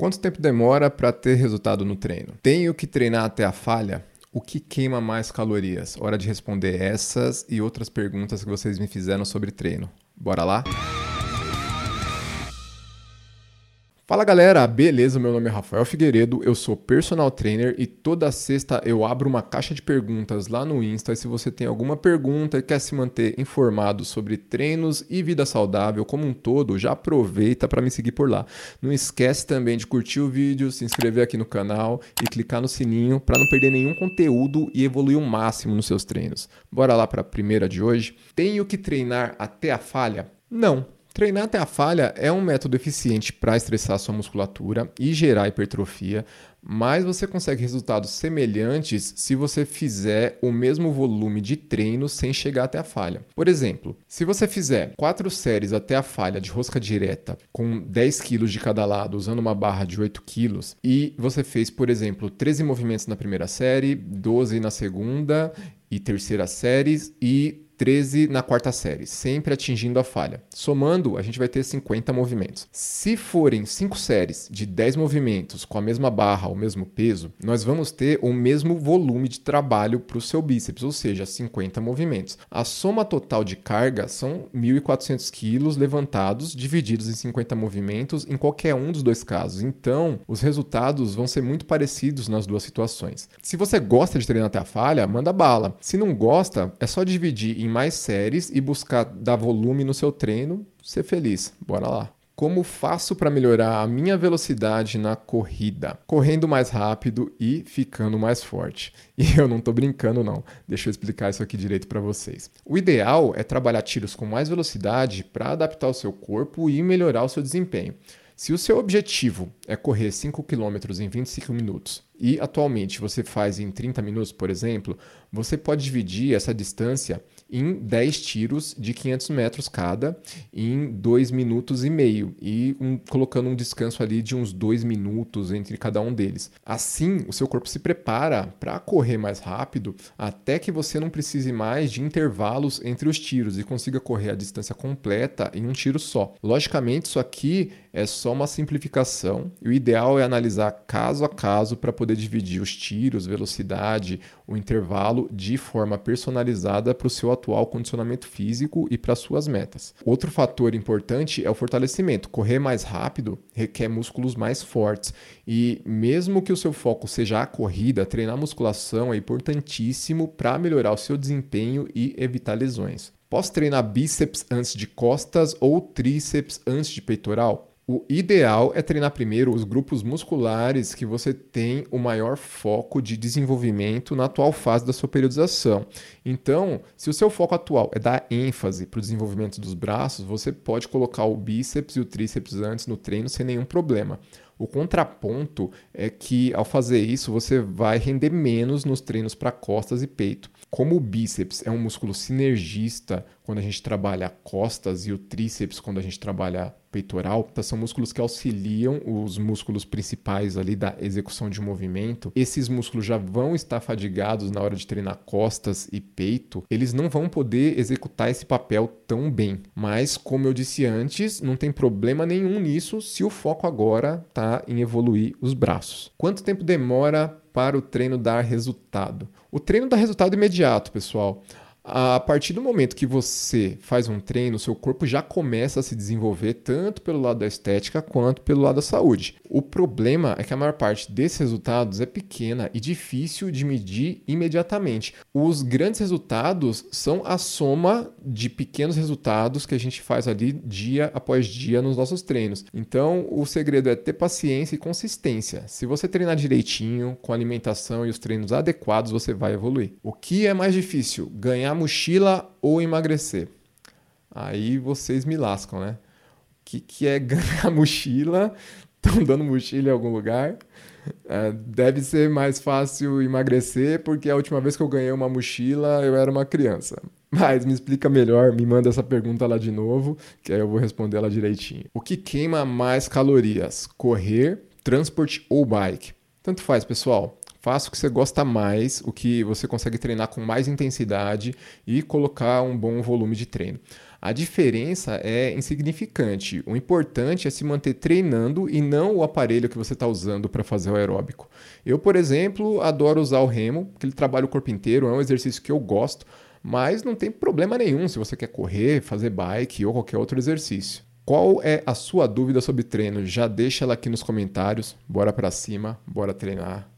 Quanto tempo demora para ter resultado no treino? Tenho que treinar até a falha? O que queima mais calorias? Hora de responder essas e outras perguntas que vocês me fizeram sobre treino. Bora lá? Fala galera, beleza? Meu nome é Rafael Figueiredo, eu sou personal trainer e toda sexta eu abro uma caixa de perguntas lá no Insta. E se você tem alguma pergunta e quer se manter informado sobre treinos e vida saudável como um todo, já aproveita para me seguir por lá. Não esquece também de curtir o vídeo, se inscrever aqui no canal e clicar no sininho para não perder nenhum conteúdo e evoluir o máximo nos seus treinos. Bora lá para a primeira de hoje. Tenho que treinar até a falha? Não. Treinar até a falha é um método eficiente para estressar sua musculatura e gerar hipertrofia, mas você consegue resultados semelhantes se você fizer o mesmo volume de treino sem chegar até a falha. Por exemplo, se você fizer 4 séries até a falha de rosca direta com 10 kg de cada lado usando uma barra de 8 kg e você fez, por exemplo, 13 movimentos na primeira série, 12 na segunda e terceira séries e 13 na quarta série, sempre atingindo a falha. Somando, a gente vai ter 50 movimentos. Se forem 5 séries de 10 movimentos com a mesma barra, o mesmo peso, nós vamos ter o mesmo volume de trabalho para o seu bíceps, ou seja, 50 movimentos. A soma total de carga são 1.400 quilos levantados, divididos em 50 movimentos em qualquer um dos dois casos. Então, os resultados vão ser muito parecidos nas duas situações. Se você gosta de treinar até a falha, manda bala. Se não gosta, é só dividir em em mais séries e buscar dar volume no seu treino, ser feliz. Bora lá. Como faço para melhorar a minha velocidade na corrida? Correndo mais rápido e ficando mais forte. E eu não estou brincando não. Deixa eu explicar isso aqui direito para vocês. O ideal é trabalhar tiros com mais velocidade para adaptar o seu corpo e melhorar o seu desempenho. Se o seu objetivo é correr 5 km em 25 minutos e atualmente você faz em 30 minutos, por exemplo, você pode dividir essa distância em 10 tiros de 500 metros cada em 2 minutos e meio e um, colocando um descanso ali de uns 2 minutos entre cada um deles. Assim, o seu corpo se prepara para correr mais rápido até que você não precise mais de intervalos entre os tiros e consiga correr a distância completa em um tiro só. Logicamente, isso aqui é só uma simplificação e o ideal é analisar caso a caso para poder dividir os tiros, velocidade, o intervalo de forma personalizada para o seu atual condicionamento físico e para suas metas. Outro fator importante é o fortalecimento. Correr mais rápido requer músculos mais fortes e mesmo que o seu foco seja a corrida, treinar musculação é importantíssimo para melhorar o seu desempenho e evitar lesões. Posso treinar bíceps antes de costas ou tríceps antes de peitoral? O ideal é treinar primeiro os grupos musculares que você tem o maior foco de desenvolvimento na atual fase da sua periodização. Então, se o seu foco atual é dar ênfase para o desenvolvimento dos braços, você pode colocar o bíceps e o tríceps antes no treino sem nenhum problema. O contraponto é que ao fazer isso você vai render menos nos treinos para costas e peito. Como o bíceps é um músculo sinergista quando a gente trabalha costas e o tríceps quando a gente trabalha peitoral, tá, são músculos que auxiliam os músculos principais ali da execução de movimento. Esses músculos já vão estar fadigados na hora de treinar costas e peito, eles não vão poder executar esse papel tão bem. Mas, como eu disse antes, não tem problema nenhum nisso se o foco agora tá em evoluir os braços. Quanto tempo demora para o treino dar resultado? O treino dá resultado imediato, pessoal. A partir do momento que você faz um treino, seu corpo já começa a se desenvolver tanto pelo lado da estética quanto pelo lado da saúde. O problema é que a maior parte desses resultados é pequena e difícil de medir imediatamente. Os grandes resultados são a soma de pequenos resultados que a gente faz ali dia após dia nos nossos treinos. Então, o segredo é ter paciência e consistência. Se você treinar direitinho, com alimentação e os treinos adequados, você vai evoluir. O que é mais difícil? Ganhar mochila ou emagrecer? Aí vocês me lascam, né? O que, que é ganhar mochila? Estão dando mochila em algum lugar? É, deve ser mais fácil emagrecer, porque a última vez que eu ganhei uma mochila eu era uma criança. Mas me explica melhor, me manda essa pergunta lá de novo, que aí eu vou responder ela direitinho. O que queima mais calorias? Correr, transporte ou bike? Tanto faz, pessoal. Faça o que você gosta mais, o que você consegue treinar com mais intensidade e colocar um bom volume de treino. A diferença é insignificante. O importante é se manter treinando e não o aparelho que você está usando para fazer o aeróbico. Eu, por exemplo, adoro usar o remo, porque ele trabalha o corpo inteiro, é um exercício que eu gosto, mas não tem problema nenhum se você quer correr, fazer bike ou qualquer outro exercício. Qual é a sua dúvida sobre treino? Já deixa ela aqui nos comentários. Bora para cima, bora treinar.